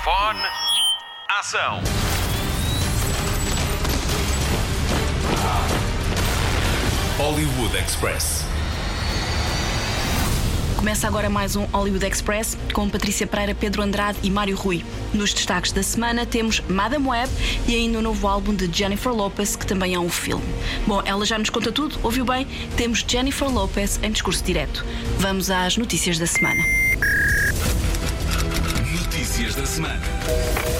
Microfone. Ação. Hollywood Express. Começa agora mais um Hollywood Express com Patrícia Pereira, Pedro Andrade e Mário Rui. Nos destaques da semana temos Madame Web e ainda o novo álbum de Jennifer Lopez, que também é um filme. Bom, ela já nos conta tudo, ouviu bem? Temos Jennifer Lopez em discurso direto. Vamos às notícias da semana. Da semana.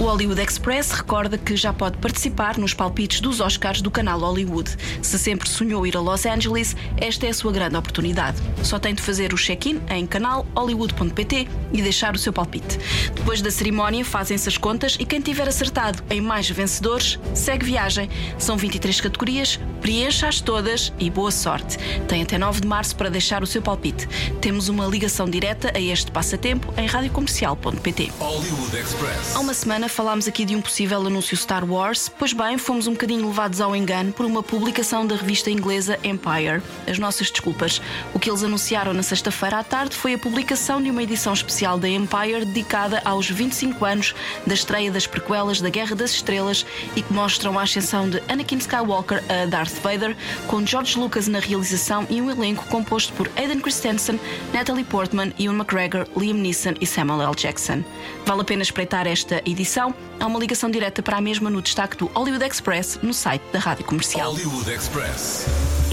O Hollywood Express recorda que já pode participar nos palpites dos Oscars do canal Hollywood. Se sempre sonhou ir a Los Angeles, esta é a sua grande oportunidade. Só tem de fazer o check-in em canal hollywood.pt e deixar o seu palpite. Depois da cerimónia, fazem-se as contas e quem tiver acertado em mais vencedores segue viagem. São 23 categorias, preencha-as todas e boa sorte. Tem até 9 de março para deixar o seu palpite. Temos uma ligação direta a este passatempo em radiocomercial.pt. Hollywood Express. Há uma semana falámos aqui de um possível anúncio Star Wars, pois bem, fomos um bocadinho levados ao engano por uma publicação da revista inglesa Empire. As nossas desculpas. O que eles anunciaram na sexta-feira à tarde foi a publicação de uma edição especial da Empire dedicada aos 25 anos da estreia das prequelas da Guerra das Estrelas e que mostram a ascensão de Anakin Skywalker a Darth Vader, com George Lucas na realização e um elenco composto por Aidan Christensen, Natalie Portman, Ewan McGregor, Liam Neeson e Samuel L. Jackson. Vale a pena espreitar esta edição. Há uma ligação direta para a mesma no destaque do Hollywood Express no site da Rádio Comercial. Hollywood Express.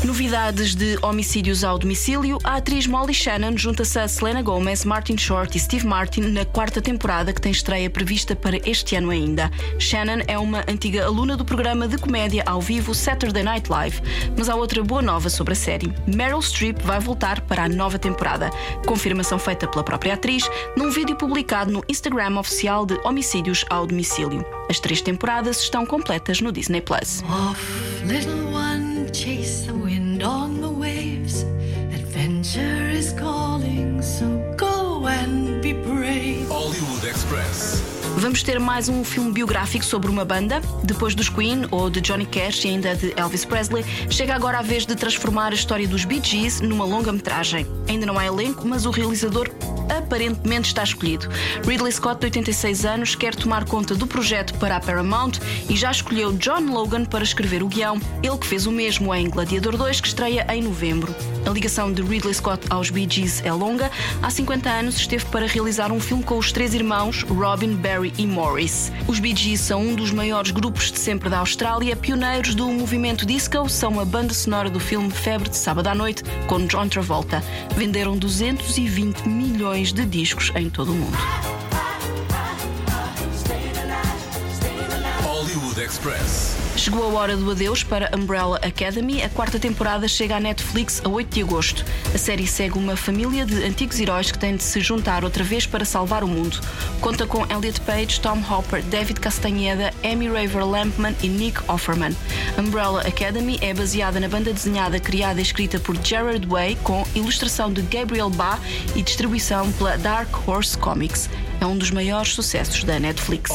Novidades de homicídios ao domicílio. A atriz Molly Shannon junta-se a Selena Gomez, Martin Short e Steve Martin na quarta temporada que tem estreia prevista para este ano ainda. Shannon é uma antiga aluna do programa de comédia ao vivo Saturday Night Live. Mas há outra boa nova sobre a série. Meryl Streep vai voltar para a nova temporada. Confirmação feita pela própria atriz num vídeo publicado no Instagram oficial de Homicídios ao Domicílio. As três temporadas estão completas no Disney Plus. Off, Vamos ter mais um filme biográfico sobre uma banda. Depois dos Queen ou de Johnny Cash e ainda de Elvis Presley, chega agora a vez de transformar a história dos Bee Gees numa longa-metragem. Ainda não há elenco, mas o realizador aparentemente está escolhido. Ridley Scott, de 86 anos, quer tomar conta do projeto para a Paramount e já escolheu John Logan para escrever o guião, ele que fez o mesmo em Gladiador 2, que estreia em novembro. A ligação de Ridley Scott aos Bee Gees é longa. Há 50 anos esteve para realizar um filme com os três irmãos Robin, Barry e Morris. Os Bee Gees são um dos maiores grupos de sempre da Austrália, pioneiros do movimento disco, são a banda sonora do filme Febre de Sábado à Noite, com John Travolta. Venderam 220 milhões de discos em todo o mundo. Hollywood Express. Chegou a hora do adeus para Umbrella Academy. A quarta temporada chega à Netflix a 8 de agosto. A série segue uma família de antigos heróis que têm de se juntar outra vez para salvar o mundo. Conta com Elliot Page, Tom Hopper, David Castaneda, Amy Raver Lampman e Nick Offerman. Umbrella Academy é baseada na banda desenhada criada e escrita por Gerard Way, com ilustração de Gabriel Ba e distribuição pela Dark Horse Comics. É um dos maiores sucessos da Netflix.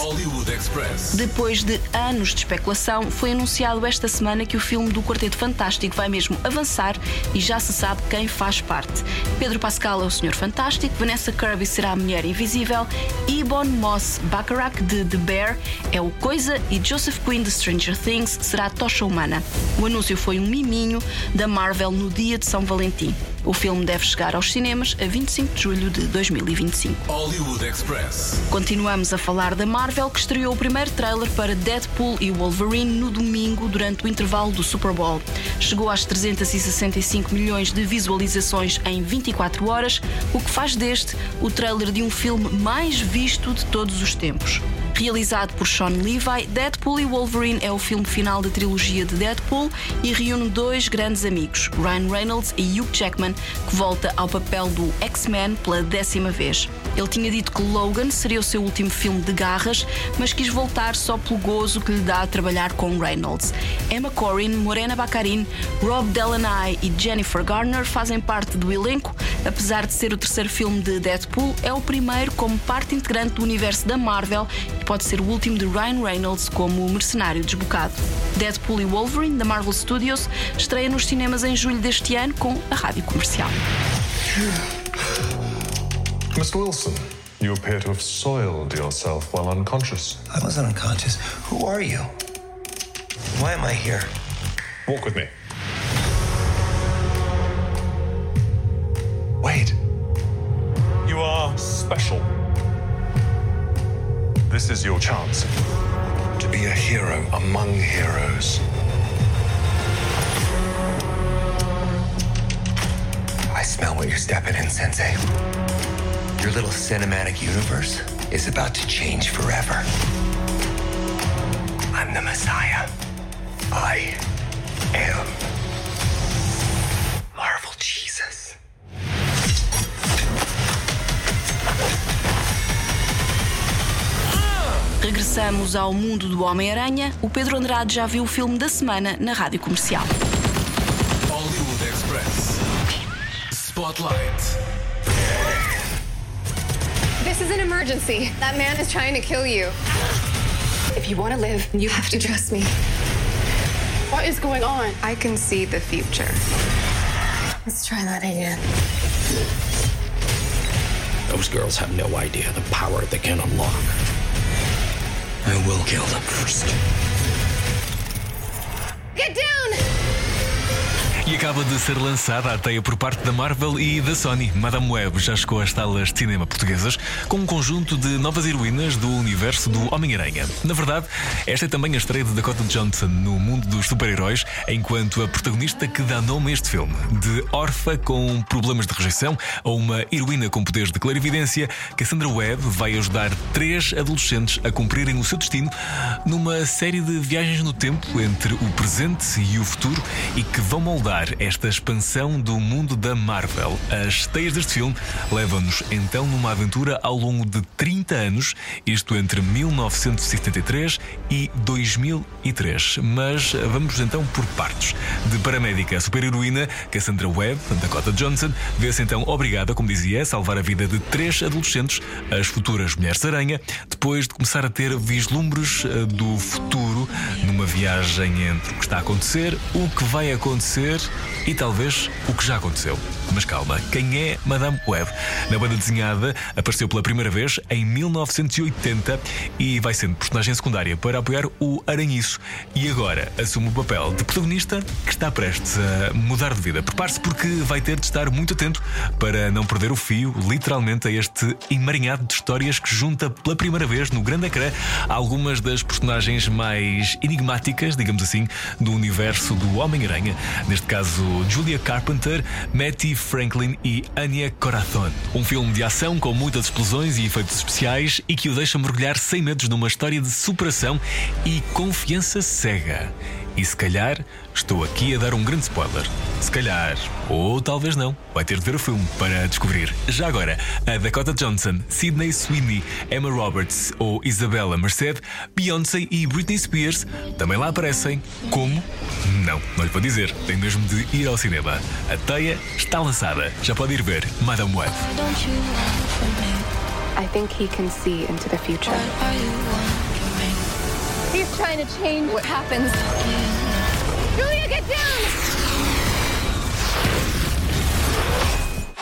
Depois de anos de especulação, foi anunciado esta semana que o filme do Quarteto Fantástico vai mesmo avançar e já se sabe quem faz parte. Pedro Pascal é o Senhor Fantástico, Vanessa Kirby será a Mulher Invisível, Ebon Moss Bacharach de The Bear é o Coisa e Joseph Quinn de Stranger Things será a Tocha Humana. O anúncio foi um miminho da Marvel no dia de São Valentim. O filme deve chegar aos cinemas a 25 de julho de 2025. Hollywood Express. Continuamos a falar da Marvel, que estreou o primeiro trailer para Deadpool e Wolverine no domingo, durante o intervalo do Super Bowl. Chegou às 365 milhões de visualizações em 24 horas, o que faz deste o trailer de um filme mais visto de todos os tempos. Realizado por Sean Levi, Deadpool e Wolverine é o filme final da trilogia de Deadpool e reúne dois grandes amigos, Ryan Reynolds e Hugh Jackman, que volta ao papel do X-Men pela décima vez. Ele tinha dito que Logan seria o seu último filme de garras, mas quis voltar só pelo gozo que lhe dá a trabalhar com Reynolds. Emma Corrin, Morena Baccarin, Rob Delaney e Jennifer Garner fazem parte do elenco. Apesar de ser o terceiro filme de Deadpool, é o primeiro como parte integrante do universo da Marvel e pode ser o último de Ryan Reynolds como mercenário desbocado. Deadpool e Wolverine, da Marvel Studios, estreia nos cinemas em julho deste ano com a rádio comercial. Mr. Wilson, You appear to have soiled yourself while unconscious. I wasn't unconscious. Who are you? Why am I here? Walk with me. Wait. You are special. This is your chance to be a hero among heroes. I smell what you're stepping in, Sensei. Your little cinematic universe is about to change forever. I'm the Messiah. I am Marvel Jesus. Regressamos ao mundo do Homem-Aranha. O Pedro Andrade já viu o filme da semana na rádio comercial. Hollywood Express. Spotlight. This is an emergency. That man is trying to kill you. If you want to live, you have to trust me. What is going on? I can see the future. Let's try that again. Those girls have no idea the power they can unlock. I will kill them first. E acaba de ser lançada a teia por parte da Marvel e da Sony. Madame Web já chegou às salas de cinema portuguesas com um conjunto de novas heroínas do universo do Homem-Aranha. Na verdade, esta é também a estreia de Dakota Johnson no mundo dos super-heróis, enquanto a protagonista que dá nome a este filme. De órfã com problemas de rejeição a uma heroína com poderes de clarividência, Cassandra Webb vai ajudar três adolescentes a cumprirem o seu destino numa série de viagens no tempo entre o presente e o futuro e que vão moldar esta expansão do mundo da Marvel. As teias deste filme levam-nos então numa aventura ao longo de 30 anos, isto entre 1973 e 2003. Mas vamos então por partes. De paramédica a super-heroína, Cassandra Webb, Dakota Johnson, vê-se então obrigada, como dizia, a salvar a vida de três adolescentes, as futuras Mulheres-Aranha, depois de começar a ter vislumbres eh, do futuro numa viagem entre o que está a acontecer, o que vai acontecer e talvez o que já aconteceu. Mas calma, quem é Madame Web? Na banda desenhada apareceu pela primeira vez em 1980 e vai sendo personagem secundária para apoiar o Aranhiço. E agora assume o papel de protagonista que está prestes a mudar de vida. Prepare-se porque vai ter de estar muito atento para não perder o fio, literalmente, a este emaranhado de histórias que junta pela primeira vez no grande ecrã algumas das personagens mais enigmáticas, digamos assim, do universo do Homem-Aranha. Neste caso, Julia Carpenter, Matty Franklin e Anya Corazon. Um filme de ação com muitas explosões e efeitos especiais e que o deixa mergulhar sem medos numa história de superação e confiança cega. E se calhar estou aqui a dar um grande spoiler. Se calhar, ou talvez não, vai ter de ver o filme para descobrir. Já agora, a Dakota Johnson, Sidney Sweeney, Emma Roberts ou Isabella Merced, Beyoncé e Britney Spears também lá aparecem. Como? Não, não lhe vou dizer. Tem mesmo de ir ao cinema. A teia está lançada. Já pode ir ver Madame Web. I think he can see into the future. He's trying to change what happens. Julia, get down!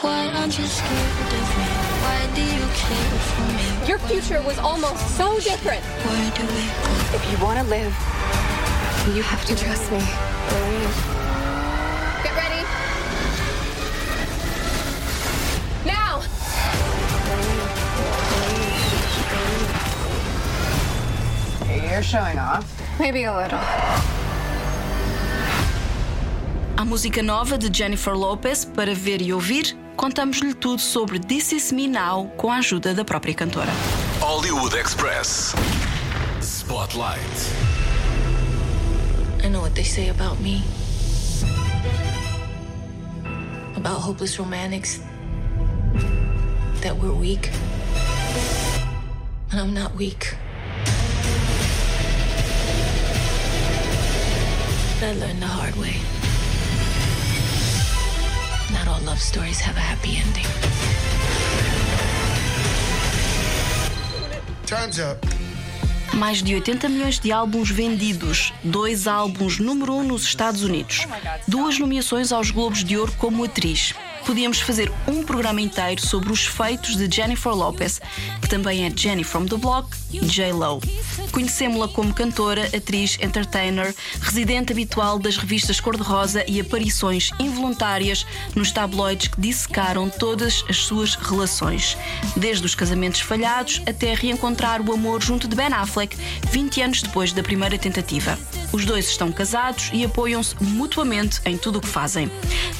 Why aren't you scared of me? Why do you care for me? Your future was almost so different. Where do we? If you want to live, You have to trust me. You're showing off. Maybe a little. A música nova de Jennifer Lopez para ver e ouvir, contamos-lhe tudo sobre This Is Me Now com a ajuda da própria cantora. Hollywood Express. Spotlight. I know what they say about me. About hopeless romantics. That we're weak. And I'm not weak. I learned the hard way. Not all love stories have a happy ending. Time's up. Mais de 80 milhões de álbuns vendidos, dois álbuns número um nos Estados Unidos, duas nomeações aos Globos de Ouro como atriz. Podíamos fazer um programa inteiro sobre os feitos de Jennifer Lopez, que também é Jenny from the Block J-Lo. Conhecemos-la como cantora, atriz, entertainer, residente habitual das revistas cor-de-rosa e aparições involuntárias nos tabloides que dissecaram todas as suas relações, desde os casamentos falhados até reencontrar o amor junto de Ben Affleck 20 anos depois da primeira tentativa. Os dois estão casados e apoiam-se mutuamente em tudo o que fazem.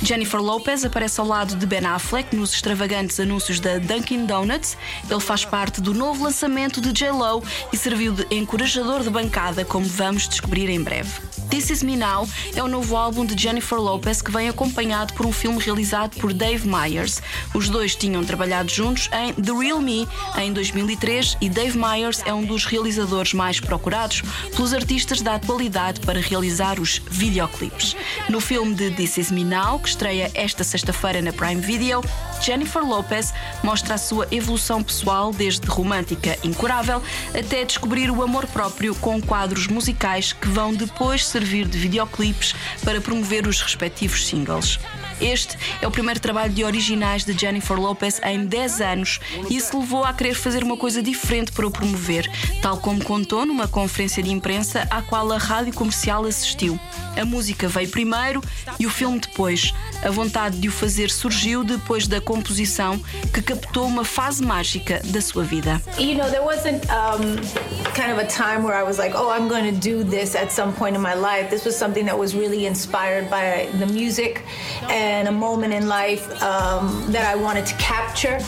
Jennifer Lopez aparece ao lado de Ben Affleck nos extravagantes anúncios da Dunkin' Donuts. Ele faz parte do novo lançamento de J-Lo e serviu de encorajador de bancada, como vamos descobrir em breve. This Is Me Now é o novo álbum de Jennifer Lopez que vem acompanhado por um filme realizado por Dave Myers. Os dois tinham trabalhado juntos em The Real Me em 2003 e Dave Myers é um dos realizadores mais procurados pelos artistas da atualidade para realizar os videoclipes. No filme de This Is Me Now, que estreia esta sexta-feira na Prime Video, Jennifer Lopez mostra a sua evolução pessoal desde romântica incurável até descobrir o amor próprio com quadros musicais que vão depois servir de videoclipes para promover os respectivos singles. Este é o primeiro trabalho de originais de Jennifer Lopez em 10 anos e isso levou a querer fazer uma coisa diferente para o promover, tal como contou numa conferência de imprensa à qual a rádio comercial assistiu. A música veio primeiro e o filme depois. A vontade de o fazer surgiu depois da composição que captou uma fase mágica da sua vida. You know, there wasn't um, kind of a time where I was like, oh, I'm going to do this at some point in my life. This was something that was really inspired by the music and a moment in life um, that I wanted to capture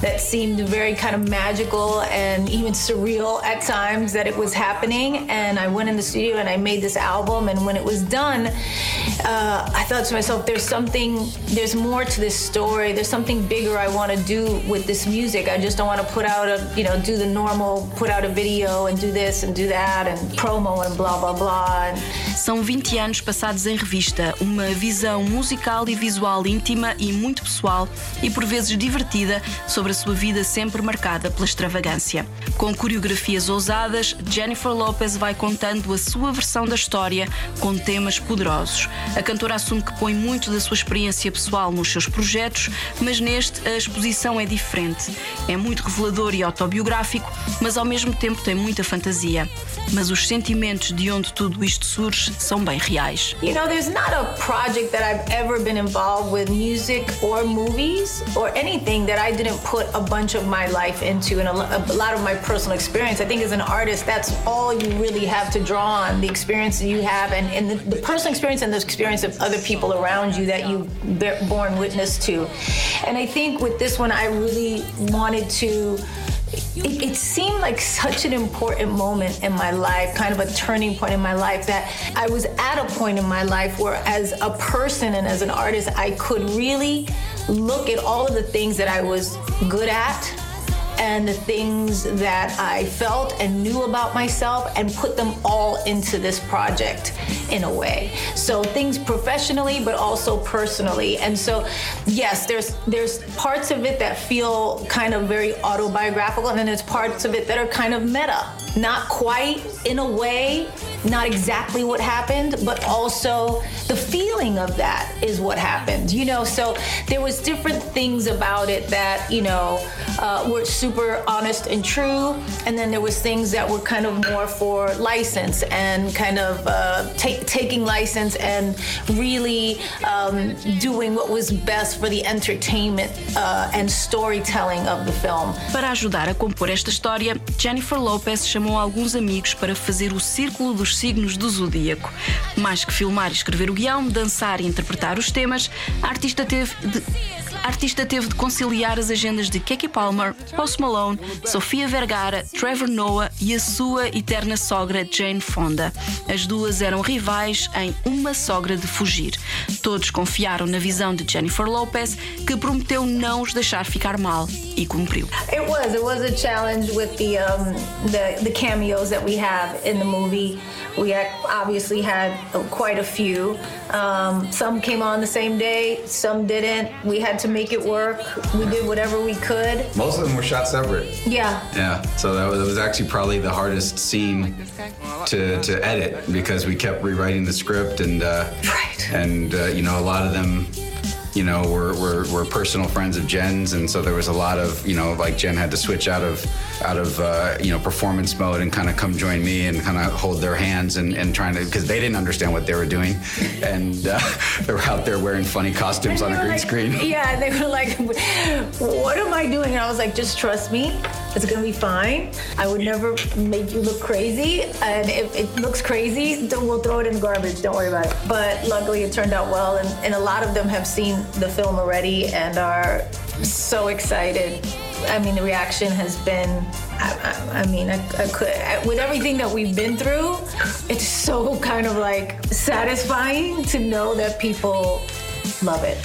that seemed very kind of magical and even surreal at times that it was happening. And I went in the studio and I made this album. And when it was done, uh, I thought to myself, there's something, there's more to this story. There's something bigger I want to do with this music. I just don't want to put out a, you know, do the normal, put out a video and do this and do that and promo and blah, blah, blah. São 20 anos passados em revista, uma visão musical e visual íntima e muito pessoal e por vezes divertida sobre a sua vida sempre marcada pela extravagância. Com coreografias ousadas, Jennifer Lopez vai contando a sua versão da história com temas poderosos. A cantora assume que põe muito da sua experiência pessoal nos seus projetos, mas neste a exposição é diferente. É muito revelador e autobiográfico, mas ao mesmo tempo tem muita fantasia. Mas os sentimentos de onde tudo isto surge são bem reais. You know, there's not a project that I've ever been involved with, music or movies or anything that I didn't put a bunch of my life into and a, lot of my personal experience. I think as an artist, that's all you really have to draw on the experience that you have and, and the, the personal experience and the experience of other people around you that you bear, borne witness to. And I think with this one, I really wanted to it, it seemed like such an important moment in my life, kind of a turning point in my life, that I was at a point in my life where, as a person and as an artist, I could really look at all of the things that I was good at and the things that I felt and knew about myself and put them all into this project in a way. So things professionally but also personally. And so yes, there's there's parts of it that feel kind of very autobiographical and then there's parts of it that are kind of meta. Not quite in a way, not exactly what happened, but also the feeling of that is what happened. You know, so there was different things about it that, you know, uh, were super honest and true, and then there was things that were kind of more for license and kind of uh, take, taking license and really um, doing what was best for the entertainment uh, and storytelling of the film. Para ajudar a compor esta história, Jennifer Lopez chamou alguns amigos para fazer o círculo dos signos do zodíaco. Mais que filmar e escrever o guião, dançar e interpretar os temas, a artista teve de a artista teve de conciliar as agendas de Keke Palmer, Post Malone, Sofia Vergara, Trevor Noah e a sua eterna sogra Jane Fonda. As duas eram rivais em Uma Sogra de Fugir. Todos confiaram na visão de Jennifer Lopez, que prometeu não os deixar ficar mal e cumpriu. It was. It was a challenge with the um, the the cameos that we have in the movie. We obviously had quite a few. Um, some came on the same day, some didn't. We had to make it work. We did whatever we could. Most of them were shot separate. Yeah. Yeah, so that was, that was actually probably the hardest scene to, to edit because we kept rewriting the script and uh, and uh, you know a lot of them you know, were, were, were personal friends of Jen's, and so there was a lot of, you know, like Jen had to switch out of out of uh, you know performance mode and kind of come join me and kind of hold their hands and, and trying to because they didn't understand what they were doing, and uh, they were out there wearing funny costumes on a green like, screen. Yeah, they were like, "What am I doing?" And I was like, "Just trust me. It's gonna be fine. I would never make you look crazy, and if it looks crazy, then we'll throw it in the garbage. Don't worry about it." But luckily, it turned out well, and, and a lot of them have seen the film already and are so excited. I mean, the reaction has been. I, I, I mean, I, I could I, with everything that we've been through, it's so kind of like satisfying to know that people love it.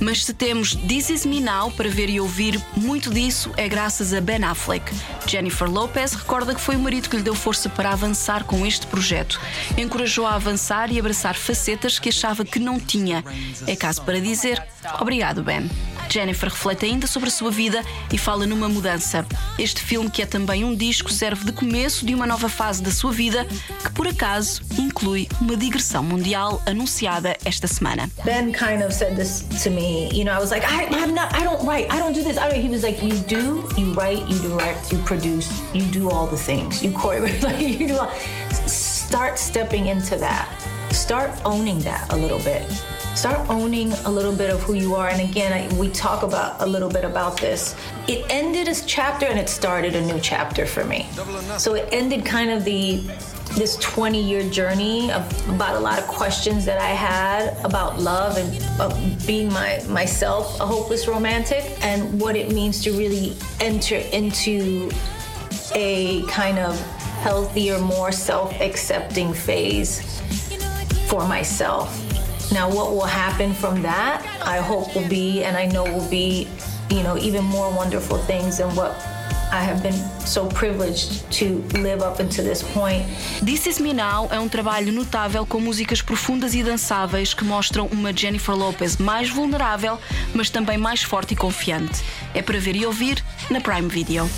Mas se temos This Is Me Now para ver e ouvir, muito disso é graças a Ben Affleck. Jennifer Lopez recorda que foi o marido que lhe deu força para avançar com este projeto. Encorajou a avançar e abraçar facetas que achava que não tinha. É caso para dizer obrigado, Ben. Jennifer reflete ainda sobre a sua vida e fala numa mudança. Este filme, que é também um disco, serve de começo de uma nova fase da sua vida, que por acaso inclui uma digressão mundial anunciada esta semana. Ben kind of said this to me. You know, I was like, I, I'm not, I don't write, I don't do this. I don't. He was like, you do, you write, you direct, you produce, you do all the things. You choreograph, like you do. All, start stepping into that. Start owning that a little bit. Start owning a little bit of who you are. And again, I, we talk about a little bit about this. It ended a chapter and it started a new chapter for me. So it ended kind of the this 20 year journey about a lot of questions that I had about love and uh, being my myself a hopeless romantic and what it means to really enter into a kind of healthier, more self-accepting phase for myself. Now, what will happen from that, I hope will be, and I know will be, you know, even more wonderful things than what I have been so privileged to live up until this point. This Is Me Now é um trabalho notável com músicas profundas e dançáveis que mostram uma Jennifer Lopez mais vulnerável, mas também mais forte e confiante. É para ver e ouvir na Prime Video.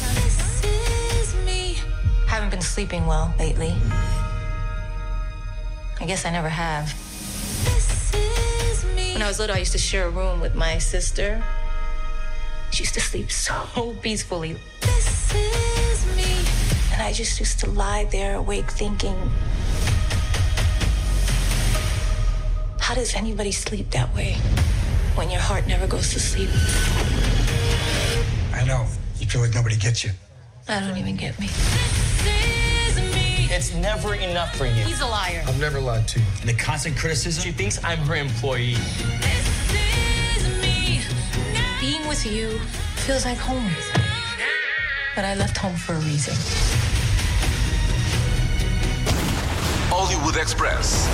Haven't been sleeping well lately. I guess I never have. When I was little, I used to share a room with my sister. She used to sleep so peacefully. This is me. And I just used to lie there awake thinking, how does anybody sleep that way when your heart never goes to sleep? I know. You feel like nobody gets you. I don't even get me. It's never enough for you. He's a liar. I've never lied to you. And the constant criticism. She thinks I'm her employee. Being with you feels like home. But I left home for a reason. Hollywood Express.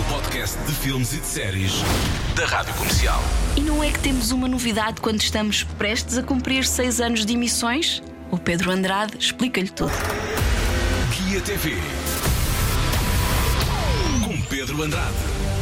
O podcast de filmes e de séries da Rádio Comercial. E não é que temos uma novidade quando estamos prestes a cumprir seis anos de emissões? O Pedro Andrade explica-lhe tudo. Guia TV. Com Pedro Andrade.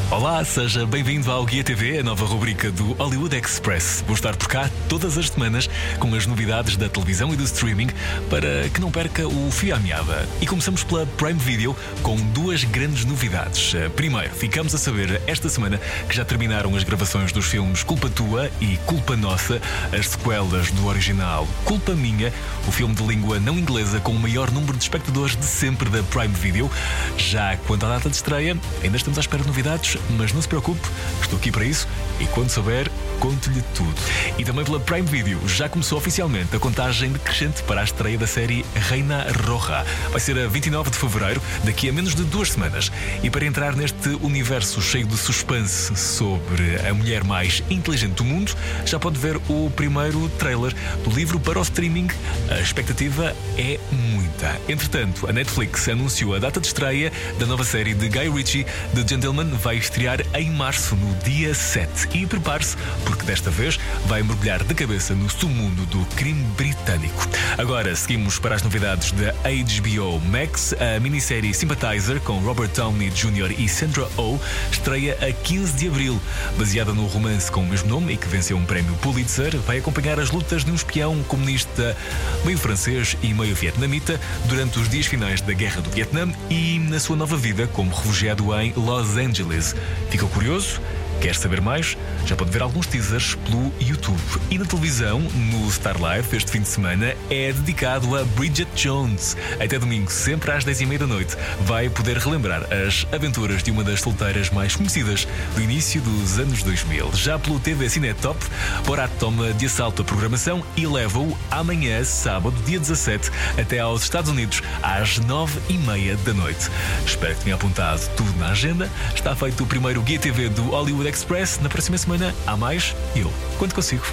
Olá, seja bem-vindo ao Guia TV, a nova rubrica do Hollywood Express. Vou estar por cá todas as semanas com as novidades da televisão e do streaming para que não perca o fio à meada. E começamos pela Prime Video com duas grandes novidades. Primeiro, ficamos a saber esta semana que já terminaram as gravações dos filmes Culpa Tua e Culpa Nossa, as sequelas do original Culpa Minha, o filme de língua não inglesa com o maior número de espectadores de sempre da Prime Video. Já quanto à data de estreia, ainda estamos à espera de novidades mas não se preocupe, estou aqui para isso e quando souber, conto-lhe tudo. E também pela Prime Video já começou oficialmente a contagem decrescente para a estreia da série Reina Roja. Vai ser a 29 de fevereiro, daqui a menos de duas semanas. E para entrar neste universo cheio de suspense sobre a mulher mais inteligente do mundo, já pode ver o primeiro trailer do livro para o streaming. A expectativa é muita. Entretanto, a Netflix anunciou a data de estreia da nova série de Guy Ritchie, The Gentleman, vai estrear em março, no dia 7. E prepare-se, porque desta vez vai mergulhar de cabeça no submundo do crime britânico. Agora seguimos para as novidades da HBO Max. A minissérie Sympathizer, com Robert Downey Jr. e Sandra Oh, estreia a 15 de abril. Baseada no romance com o mesmo nome e que venceu um prémio Pulitzer, vai acompanhar as lutas de um espião comunista meio francês e meio vietnamita durante os dias finais da Guerra do Vietnã e na sua nova vida como refugiado em Los Angeles. Ficou curioso? Quer saber mais? Já pode ver alguns teasers pelo YouTube. E na televisão, no Star Life, este fim de semana, é dedicado a Bridget Jones. Até domingo, sempre às 10h30 da noite, vai poder relembrar as aventuras de uma das solteiras mais conhecidas do início dos anos 2000. Já pelo TV Cinetop, Borat toma de assalto a programação e leva-o amanhã, sábado, dia 17, até aos Estados Unidos, às 9h30 da noite. Espero que tenha apontado tudo na agenda. Está feito o primeiro Guia TV do Hollywood Express. Na próxima semana há mais eu, quando consigo.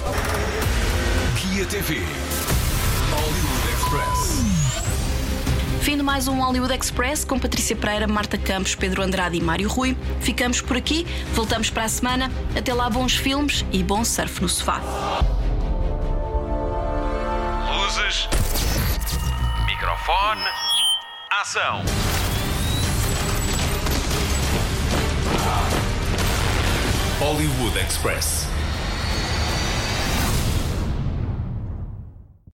Guia TV. Hollywood Express. Fim de mais um Hollywood Express com Patrícia Pereira, Marta Campos, Pedro Andrade e Mário Rui. Ficamos por aqui, voltamos para a semana. Até lá, bons filmes e bom surf no sofá. Luzes. Microfone. Ação. Hollywood Express.